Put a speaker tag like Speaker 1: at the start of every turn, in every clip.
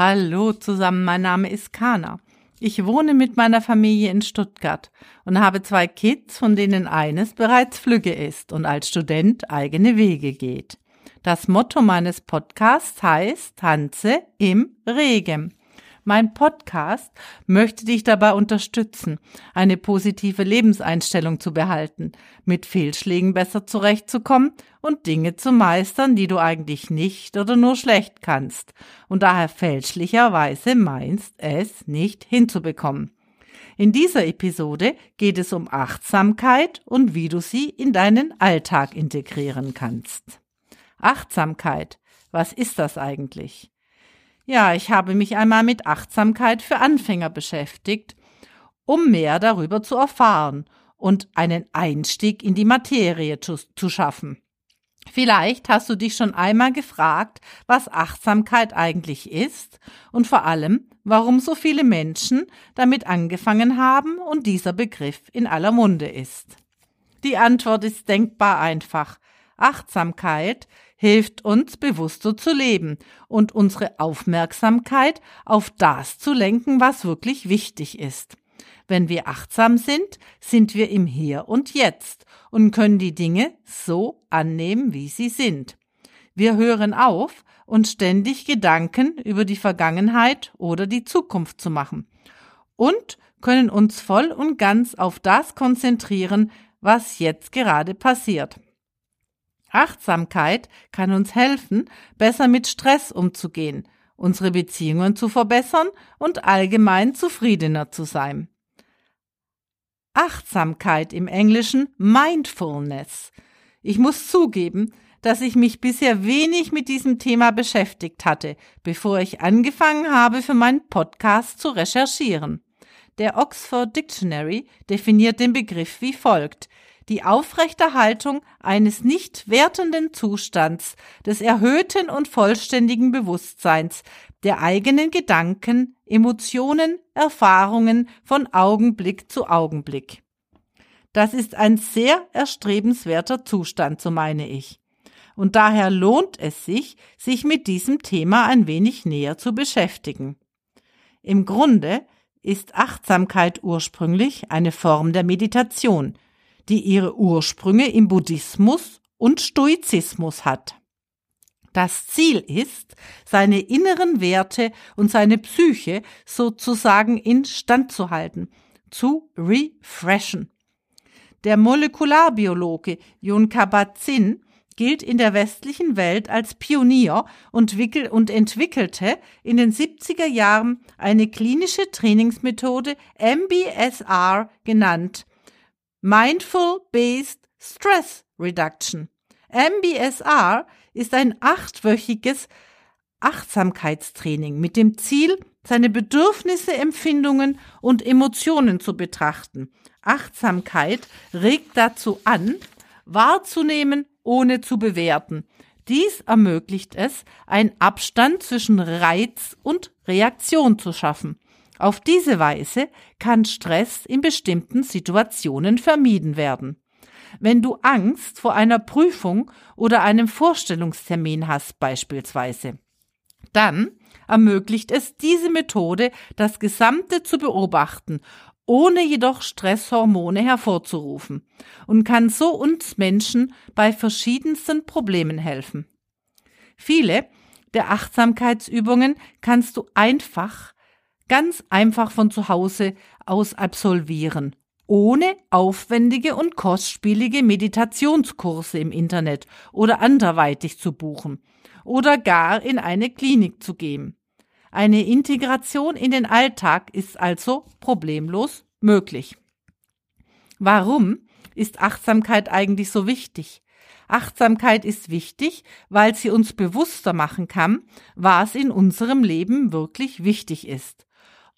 Speaker 1: Hallo zusammen, mein Name ist Kana. Ich wohne mit meiner Familie in Stuttgart und habe zwei Kids, von denen eines bereits flügge ist und als Student eigene Wege geht. Das Motto meines Podcasts heißt Tanze im Regen. Mein Podcast möchte dich dabei unterstützen, eine positive Lebenseinstellung zu behalten, mit Fehlschlägen besser zurechtzukommen und Dinge zu meistern, die du eigentlich nicht oder nur schlecht kannst und daher fälschlicherweise meinst, es nicht hinzubekommen. In dieser Episode geht es um Achtsamkeit und wie du sie in deinen Alltag integrieren kannst. Achtsamkeit, was ist das eigentlich? Ja, ich habe mich einmal mit Achtsamkeit für Anfänger beschäftigt, um mehr darüber zu erfahren und einen Einstieg in die Materie zu, zu schaffen. Vielleicht hast du dich schon einmal gefragt, was Achtsamkeit eigentlich ist und vor allem, warum so viele Menschen damit angefangen haben und dieser Begriff in aller Munde ist. Die Antwort ist denkbar einfach. Achtsamkeit hilft uns bewusster zu leben und unsere Aufmerksamkeit auf das zu lenken, was wirklich wichtig ist. Wenn wir achtsam sind, sind wir im Hier und Jetzt und können die Dinge so annehmen, wie sie sind. Wir hören auf, uns ständig Gedanken über die Vergangenheit oder die Zukunft zu machen und können uns voll und ganz auf das konzentrieren, was jetzt gerade passiert. Achtsamkeit kann uns helfen, besser mit Stress umzugehen, unsere Beziehungen zu verbessern und allgemein zufriedener zu sein. Achtsamkeit im Englischen Mindfulness. Ich muss zugeben, dass ich mich bisher wenig mit diesem Thema beschäftigt hatte, bevor ich angefangen habe, für meinen Podcast zu recherchieren. Der Oxford Dictionary definiert den Begriff wie folgt die Aufrechterhaltung eines nicht wertenden Zustands, des erhöhten und vollständigen Bewusstseins, der eigenen Gedanken, Emotionen, Erfahrungen von Augenblick zu Augenblick. Das ist ein sehr erstrebenswerter Zustand, so meine ich. Und daher lohnt es sich, sich mit diesem Thema ein wenig näher zu beschäftigen. Im Grunde ist Achtsamkeit ursprünglich eine Form der Meditation, die ihre Ursprünge im Buddhismus und Stoizismus hat. Das Ziel ist, seine inneren Werte und seine Psyche sozusagen instand zu halten, zu refreshen. Der Molekularbiologe Jon Kabat-Zinn gilt in der westlichen Welt als Pionier und, und entwickelte in den 70er Jahren eine klinische Trainingsmethode MBSR genannt, Mindful Based Stress Reduction. MBSR ist ein achtwöchiges Achtsamkeitstraining mit dem Ziel, seine Bedürfnisse, Empfindungen und Emotionen zu betrachten. Achtsamkeit regt dazu an, wahrzunehmen, ohne zu bewerten. Dies ermöglicht es, einen Abstand zwischen Reiz und Reaktion zu schaffen. Auf diese Weise kann Stress in bestimmten Situationen vermieden werden. Wenn du Angst vor einer Prüfung oder einem Vorstellungstermin hast beispielsweise, dann ermöglicht es diese Methode, das Gesamte zu beobachten, ohne jedoch Stresshormone hervorzurufen und kann so uns Menschen bei verschiedensten Problemen helfen. Viele der Achtsamkeitsübungen kannst du einfach ganz einfach von zu Hause aus absolvieren, ohne aufwendige und kostspielige Meditationskurse im Internet oder anderweitig zu buchen oder gar in eine Klinik zu gehen. Eine Integration in den Alltag ist also problemlos möglich. Warum ist Achtsamkeit eigentlich so wichtig? Achtsamkeit ist wichtig, weil sie uns bewusster machen kann, was in unserem Leben wirklich wichtig ist.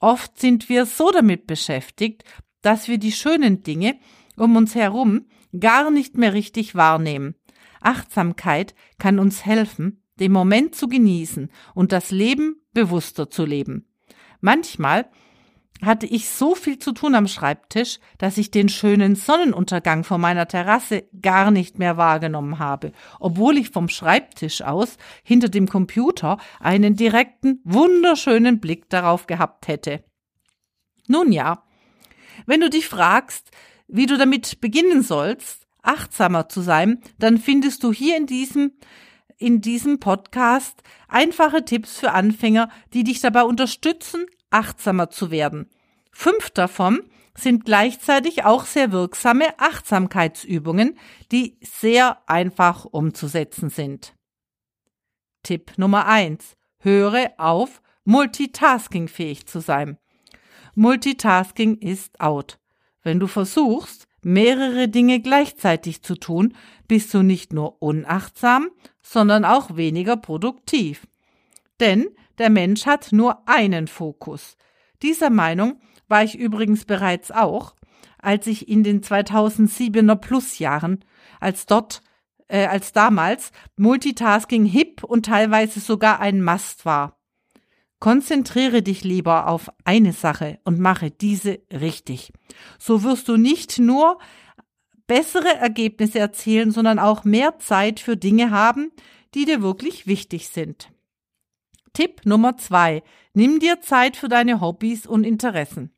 Speaker 1: Oft sind wir so damit beschäftigt, dass wir die schönen Dinge um uns herum gar nicht mehr richtig wahrnehmen. Achtsamkeit kann uns helfen, den Moment zu genießen und das Leben bewusster zu leben. Manchmal hatte ich so viel zu tun am Schreibtisch, dass ich den schönen Sonnenuntergang vor meiner Terrasse gar nicht mehr wahrgenommen habe, obwohl ich vom Schreibtisch aus hinter dem Computer einen direkten, wunderschönen Blick darauf gehabt hätte. Nun ja, wenn du dich fragst, wie du damit beginnen sollst, achtsamer zu sein, dann findest du hier in diesem in diesem Podcast einfache Tipps für Anfänger, die dich dabei unterstützen, achtsamer zu werden. Fünf davon sind gleichzeitig auch sehr wirksame Achtsamkeitsübungen, die sehr einfach umzusetzen sind. Tipp Nummer eins: Höre auf, multitaskingfähig zu sein. Multitasking ist out. Wenn du versuchst, mehrere Dinge gleichzeitig zu tun, bist du nicht nur unachtsam, sondern auch weniger produktiv. Denn der Mensch hat nur einen Fokus. Dieser Meinung war ich übrigens bereits auch, als ich in den 2007er Plusjahren, als dort, äh, als damals Multitasking hip und teilweise sogar ein Must war. Konzentriere dich lieber auf eine Sache und mache diese richtig. So wirst du nicht nur bessere Ergebnisse erzielen, sondern auch mehr Zeit für Dinge haben, die dir wirklich wichtig sind. Tipp Nummer zwei. Nimm dir Zeit für deine Hobbys und Interessen.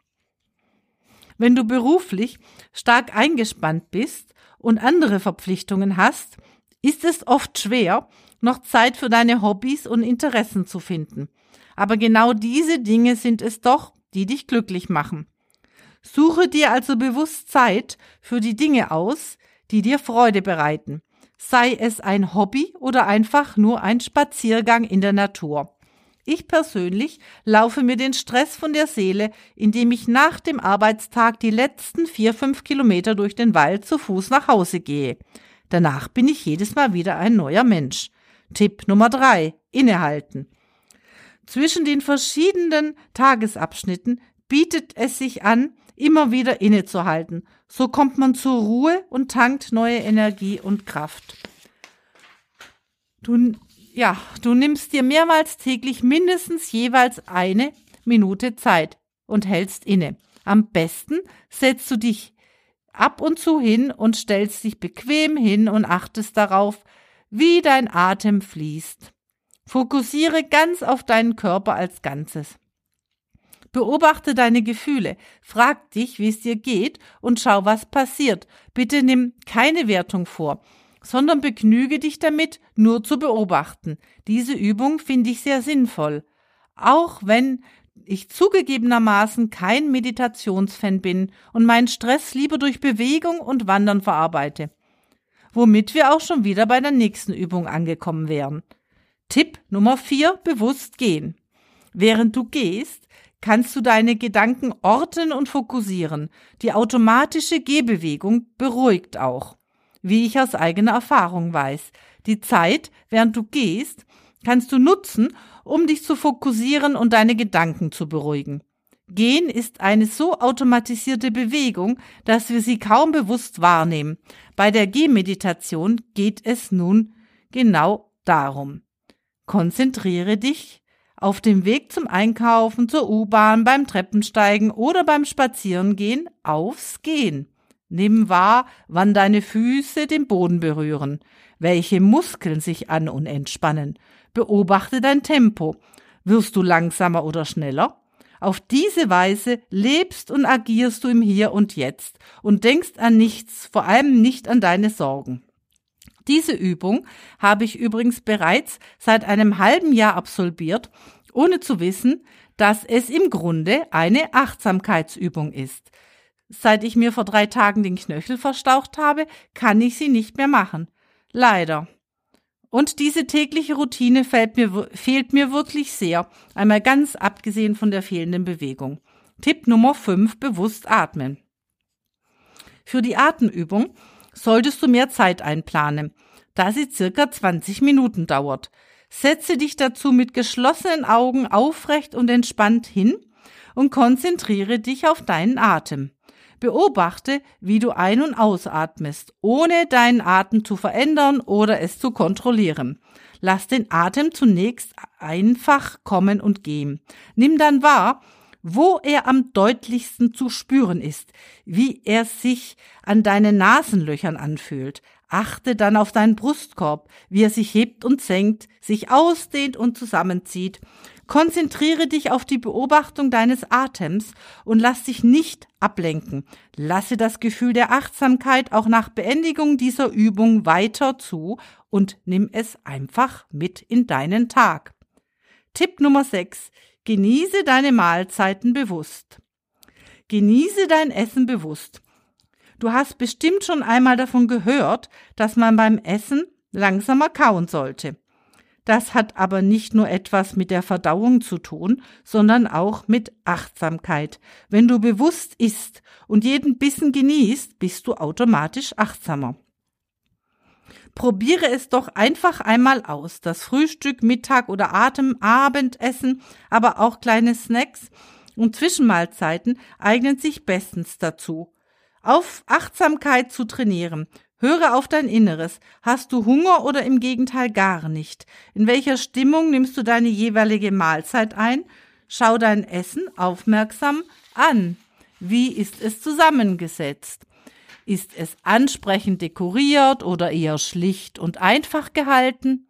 Speaker 1: Wenn du beruflich stark eingespannt bist und andere Verpflichtungen hast, ist es oft schwer, noch Zeit für deine Hobbys und Interessen zu finden. Aber genau diese Dinge sind es doch, die dich glücklich machen. Suche dir also bewusst Zeit für die Dinge aus, die dir Freude bereiten, sei es ein Hobby oder einfach nur ein Spaziergang in der Natur. Ich persönlich laufe mir den Stress von der Seele, indem ich nach dem Arbeitstag die letzten vier, fünf Kilometer durch den Wald zu Fuß nach Hause gehe. Danach bin ich jedes Mal wieder ein neuer Mensch. Tipp Nummer drei: Innehalten. Zwischen den verschiedenen Tagesabschnitten bietet es sich an, immer wieder innezuhalten. So kommt man zur Ruhe und tankt neue Energie und Kraft. Du, ja, du nimmst dir mehrmals täglich mindestens jeweils eine Minute Zeit und hältst inne. Am besten setzt du dich ab und zu hin und stellst dich bequem hin und achtest darauf, wie dein Atem fließt. Fokussiere ganz auf deinen Körper als Ganzes. Beobachte deine Gefühle, frag dich, wie es dir geht und schau, was passiert. Bitte nimm keine Wertung vor, sondern begnüge dich damit, nur zu beobachten. Diese Übung finde ich sehr sinnvoll. Auch wenn ich zugegebenermaßen kein Meditationsfan bin und meinen Stress lieber durch Bewegung und Wandern verarbeite. Womit wir auch schon wieder bei der nächsten Übung angekommen wären. Tipp Nummer vier: bewusst gehen. Während du gehst, kannst du deine Gedanken orten und fokussieren. Die automatische Gehbewegung beruhigt auch. Wie ich aus eigener Erfahrung weiß. Die Zeit, während du gehst, kannst du nutzen, um dich zu fokussieren und deine Gedanken zu beruhigen. Gehen ist eine so automatisierte Bewegung, dass wir sie kaum bewusst wahrnehmen. Bei der Gehmeditation geht es nun genau darum. Konzentriere dich auf dem Weg zum Einkaufen, zur U-Bahn, beim Treppensteigen oder beim Spazierengehen aufs Gehen. Nimm wahr, wann deine Füße den Boden berühren, welche Muskeln sich an und entspannen. Beobachte dein Tempo. Wirst du langsamer oder schneller? Auf diese Weise lebst und agierst du im Hier und Jetzt und denkst an nichts, vor allem nicht an deine Sorgen. Diese Übung habe ich übrigens bereits seit einem halben Jahr absolviert, ohne zu wissen, dass es im Grunde eine Achtsamkeitsübung ist. Seit ich mir vor drei Tagen den Knöchel verstaucht habe, kann ich sie nicht mehr machen. Leider. Und diese tägliche Routine fehlt mir, fehlt mir wirklich sehr, einmal ganz abgesehen von der fehlenden Bewegung. Tipp Nummer 5, bewusst atmen. Für die Atemübung solltest du mehr Zeit einplanen, da sie circa 20 Minuten dauert. Setze dich dazu mit geschlossenen Augen aufrecht und entspannt hin und konzentriere dich auf deinen Atem. Beobachte, wie du ein- und ausatmest, ohne deinen Atem zu verändern oder es zu kontrollieren. Lass den Atem zunächst einfach kommen und gehen. Nimm dann wahr, wo er am deutlichsten zu spüren ist, wie er sich an deinen Nasenlöchern anfühlt. Achte dann auf deinen Brustkorb, wie er sich hebt und senkt, sich ausdehnt und zusammenzieht. Konzentriere dich auf die Beobachtung deines Atems und lass dich nicht ablenken. Lasse das Gefühl der Achtsamkeit auch nach Beendigung dieser Übung weiter zu und nimm es einfach mit in deinen Tag. Tipp Nummer 6. Genieße deine Mahlzeiten bewusst. Genieße dein Essen bewusst. Du hast bestimmt schon einmal davon gehört, dass man beim Essen langsamer kauen sollte. Das hat aber nicht nur etwas mit der Verdauung zu tun, sondern auch mit Achtsamkeit. Wenn du bewusst isst und jeden Bissen genießt, bist du automatisch achtsamer. Probiere es doch einfach einmal aus. Das Frühstück, Mittag oder Atem, Abendessen, aber auch kleine Snacks und Zwischenmahlzeiten eignen sich bestens dazu. Auf Achtsamkeit zu trainieren. Höre auf dein Inneres. Hast du Hunger oder im Gegenteil gar nicht? In welcher Stimmung nimmst du deine jeweilige Mahlzeit ein? Schau dein Essen aufmerksam an. Wie ist es zusammengesetzt? Ist es ansprechend dekoriert oder eher schlicht und einfach gehalten?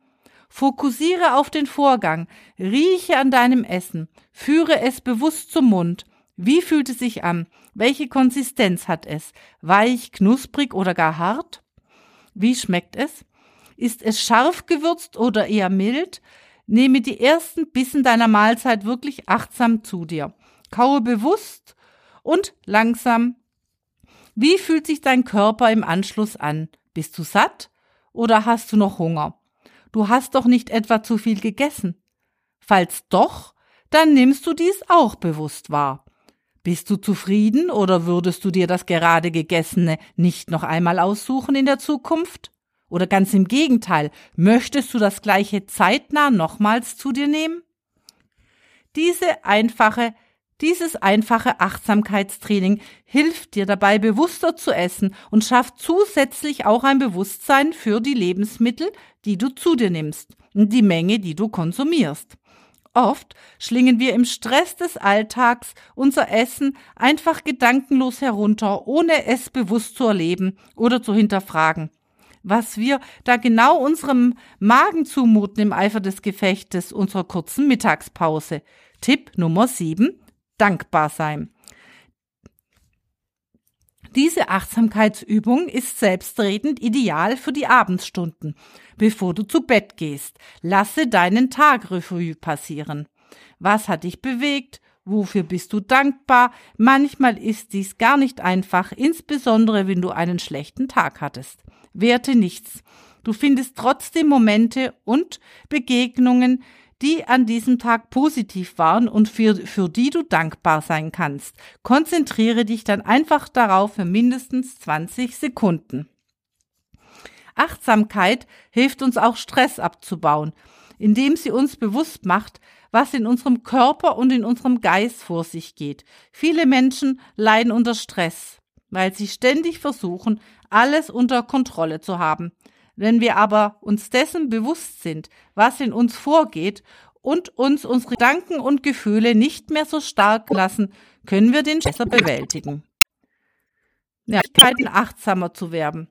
Speaker 1: Fokussiere auf den Vorgang, rieche an deinem Essen, führe es bewusst zum Mund. Wie fühlt es sich an? Welche Konsistenz hat es? Weich, knusprig oder gar hart? Wie schmeckt es? Ist es scharf gewürzt oder eher mild? Nehme die ersten Bissen deiner Mahlzeit wirklich achtsam zu dir. Kaue bewusst und langsam wie fühlt sich dein Körper im Anschluss an? Bist du satt oder hast du noch Hunger? Du hast doch nicht etwa zu viel gegessen. Falls doch, dann nimmst du dies auch bewusst wahr. Bist du zufrieden oder würdest du dir das gerade Gegessene nicht noch einmal aussuchen in der Zukunft? Oder ganz im Gegenteil, möchtest du das gleiche zeitnah nochmals zu dir nehmen? Diese einfache dieses einfache Achtsamkeitstraining hilft dir dabei, bewusster zu essen und schafft zusätzlich auch ein Bewusstsein für die Lebensmittel, die du zu dir nimmst und die Menge, die du konsumierst. Oft schlingen wir im Stress des Alltags unser Essen einfach gedankenlos herunter, ohne es bewusst zu erleben oder zu hinterfragen. Was wir da genau unserem Magen zumuten im Eifer des Gefechtes unserer kurzen Mittagspause. Tipp Nummer 7 dankbar sein. Diese Achtsamkeitsübung ist selbstredend ideal für die Abendstunden. Bevor du zu Bett gehst, lasse deinen Tag Revue passieren. Was hat dich bewegt? Wofür bist du dankbar? Manchmal ist dies gar nicht einfach, insbesondere wenn du einen schlechten Tag hattest. Werte nichts. Du findest trotzdem Momente und Begegnungen, die an diesem Tag positiv waren und für, für die du dankbar sein kannst. Konzentriere dich dann einfach darauf für mindestens 20 Sekunden. Achtsamkeit hilft uns auch Stress abzubauen, indem sie uns bewusst macht, was in unserem Körper und in unserem Geist vor sich geht. Viele Menschen leiden unter Stress, weil sie ständig versuchen, alles unter Kontrolle zu haben. Wenn wir aber uns dessen bewusst sind, was in uns vorgeht und uns unsere Gedanken und Gefühle nicht mehr so stark lassen, können wir den besser bewältigen. Möglichkeiten achtsamer zu werden.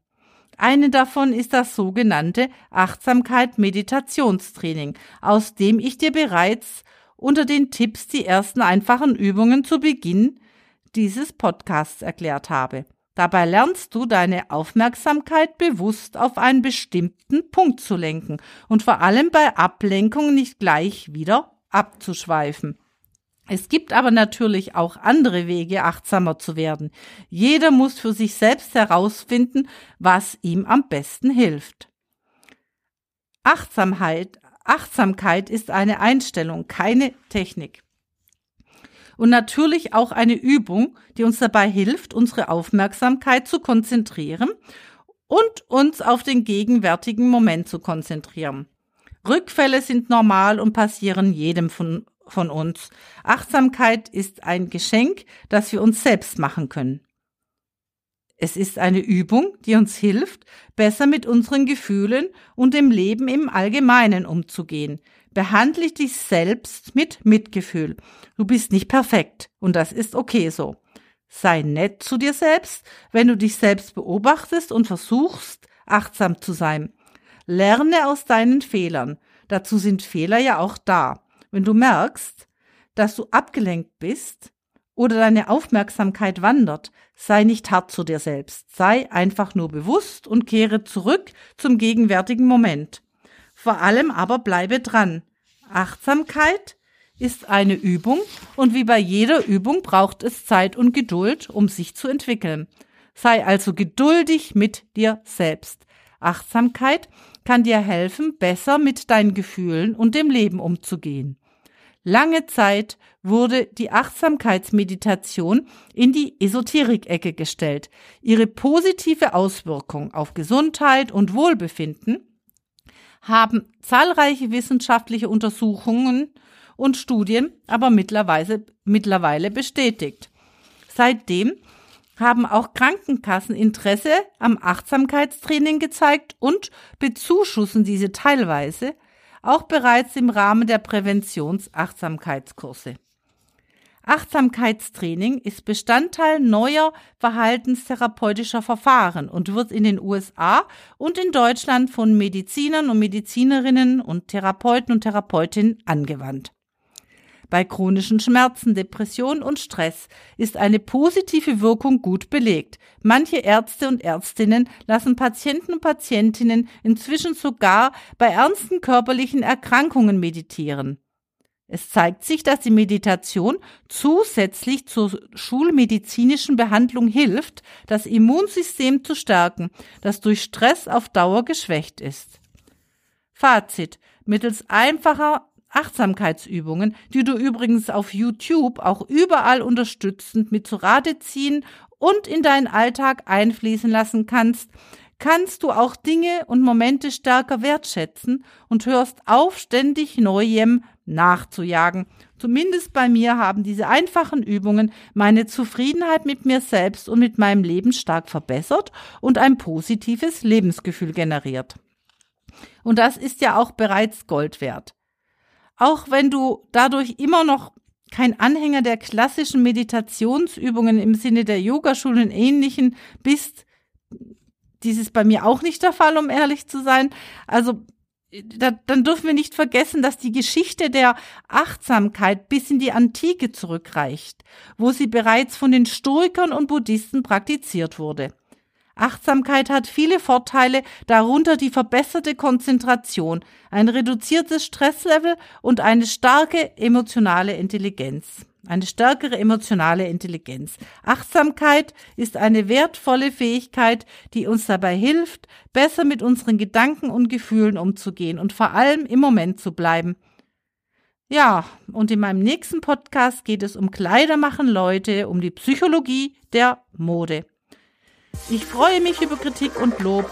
Speaker 1: Eine davon ist das sogenannte Achtsamkeit-Meditationstraining, aus dem ich dir bereits unter den Tipps die ersten einfachen Übungen zu Beginn dieses Podcasts erklärt habe. Dabei lernst du deine Aufmerksamkeit bewusst auf einen bestimmten Punkt zu lenken und vor allem bei Ablenkung nicht gleich wieder abzuschweifen. Es gibt aber natürlich auch andere Wege, achtsamer zu werden. Jeder muss für sich selbst herausfinden, was ihm am besten hilft. Achtsamkeit, Achtsamkeit ist eine Einstellung, keine Technik und natürlich auch eine Übung, die uns dabei hilft, unsere Aufmerksamkeit zu konzentrieren und uns auf den gegenwärtigen Moment zu konzentrieren. Rückfälle sind normal und passieren jedem von, von uns. Achtsamkeit ist ein Geschenk, das wir uns selbst machen können. Es ist eine Übung, die uns hilft, besser mit unseren Gefühlen und dem Leben im Allgemeinen umzugehen. Behandle dich selbst mit Mitgefühl. Du bist nicht perfekt und das ist okay so. Sei nett zu dir selbst, wenn du dich selbst beobachtest und versuchst, achtsam zu sein. Lerne aus deinen Fehlern. Dazu sind Fehler ja auch da. Wenn du merkst, dass du abgelenkt bist, oder deine Aufmerksamkeit wandert, sei nicht hart zu dir selbst, sei einfach nur bewusst und kehre zurück zum gegenwärtigen Moment. Vor allem aber bleibe dran. Achtsamkeit ist eine Übung und wie bei jeder Übung braucht es Zeit und Geduld, um sich zu entwickeln. Sei also geduldig mit dir selbst. Achtsamkeit kann dir helfen, besser mit deinen Gefühlen und dem Leben umzugehen. Lange Zeit wurde die Achtsamkeitsmeditation in die Esoterik-Ecke gestellt. Ihre positive Auswirkung auf Gesundheit und Wohlbefinden haben zahlreiche wissenschaftliche Untersuchungen und Studien aber mittlerweile, mittlerweile bestätigt. Seitdem haben auch Krankenkassen Interesse am Achtsamkeitstraining gezeigt und bezuschussen diese teilweise, auch bereits im Rahmen der Präventionsachtsamkeitskurse. Achtsamkeitstraining ist Bestandteil neuer verhaltenstherapeutischer Verfahren und wird in den USA und in Deutschland von Medizinern und Medizinerinnen und Therapeuten und Therapeutinnen angewandt. Bei chronischen Schmerzen, Depression und Stress ist eine positive Wirkung gut belegt. Manche Ärzte und Ärztinnen lassen Patienten und Patientinnen inzwischen sogar bei ernsten körperlichen Erkrankungen meditieren. Es zeigt sich, dass die Meditation zusätzlich zur schulmedizinischen Behandlung hilft, das Immunsystem zu stärken, das durch Stress auf Dauer geschwächt ist. Fazit. Mittels einfacher Achtsamkeitsübungen, die du übrigens auf YouTube auch überall unterstützend mit zu Rate ziehen und in deinen Alltag einfließen lassen kannst, kannst du auch Dinge und Momente stärker wertschätzen und hörst auf, ständig Neuem nachzujagen. Zumindest bei mir haben diese einfachen Übungen meine Zufriedenheit mit mir selbst und mit meinem Leben stark verbessert und ein positives Lebensgefühl generiert. Und das ist ja auch bereits Gold wert. Auch wenn du dadurch immer noch kein Anhänger der klassischen Meditationsübungen im Sinne der Yogaschulen ähnlichen bist, dies ist bei mir auch nicht der Fall, um ehrlich zu sein. Also da, dann dürfen wir nicht vergessen, dass die Geschichte der Achtsamkeit bis in die Antike zurückreicht, wo sie bereits von den Stoikern und Buddhisten praktiziert wurde. Achtsamkeit hat viele Vorteile, darunter die verbesserte Konzentration, ein reduziertes Stresslevel und eine starke emotionale Intelligenz. Eine stärkere emotionale Intelligenz. Achtsamkeit ist eine wertvolle Fähigkeit, die uns dabei hilft, besser mit unseren Gedanken und Gefühlen umzugehen und vor allem im Moment zu bleiben. Ja, und in meinem nächsten Podcast geht es um Kleidermachen Leute, um die Psychologie der Mode. Ich freue mich über Kritik und Lob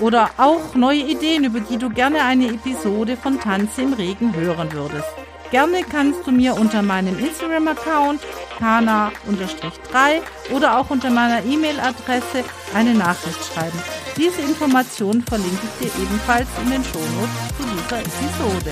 Speaker 1: oder auch neue Ideen, über die du gerne eine Episode von Tanze im Regen hören würdest. Gerne kannst du mir unter meinem Instagram-Account kana-3 oder auch unter meiner E-Mail-Adresse eine Nachricht schreiben. Diese Informationen verlinke ich dir ebenfalls in den Shownotes zu dieser Episode.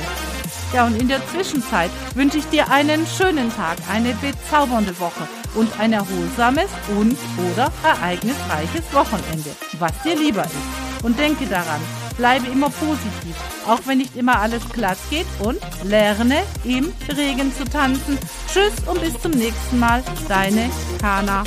Speaker 1: Ja, und in der Zwischenzeit wünsche ich dir einen schönen Tag, eine bezaubernde Woche und ein erholsames und oder ereignisreiches Wochenende, was dir lieber ist. Und denke daran, bleibe immer positiv, auch wenn nicht immer alles glatt geht und lerne im Regen zu tanzen. Tschüss und bis zum nächsten Mal, deine Kana.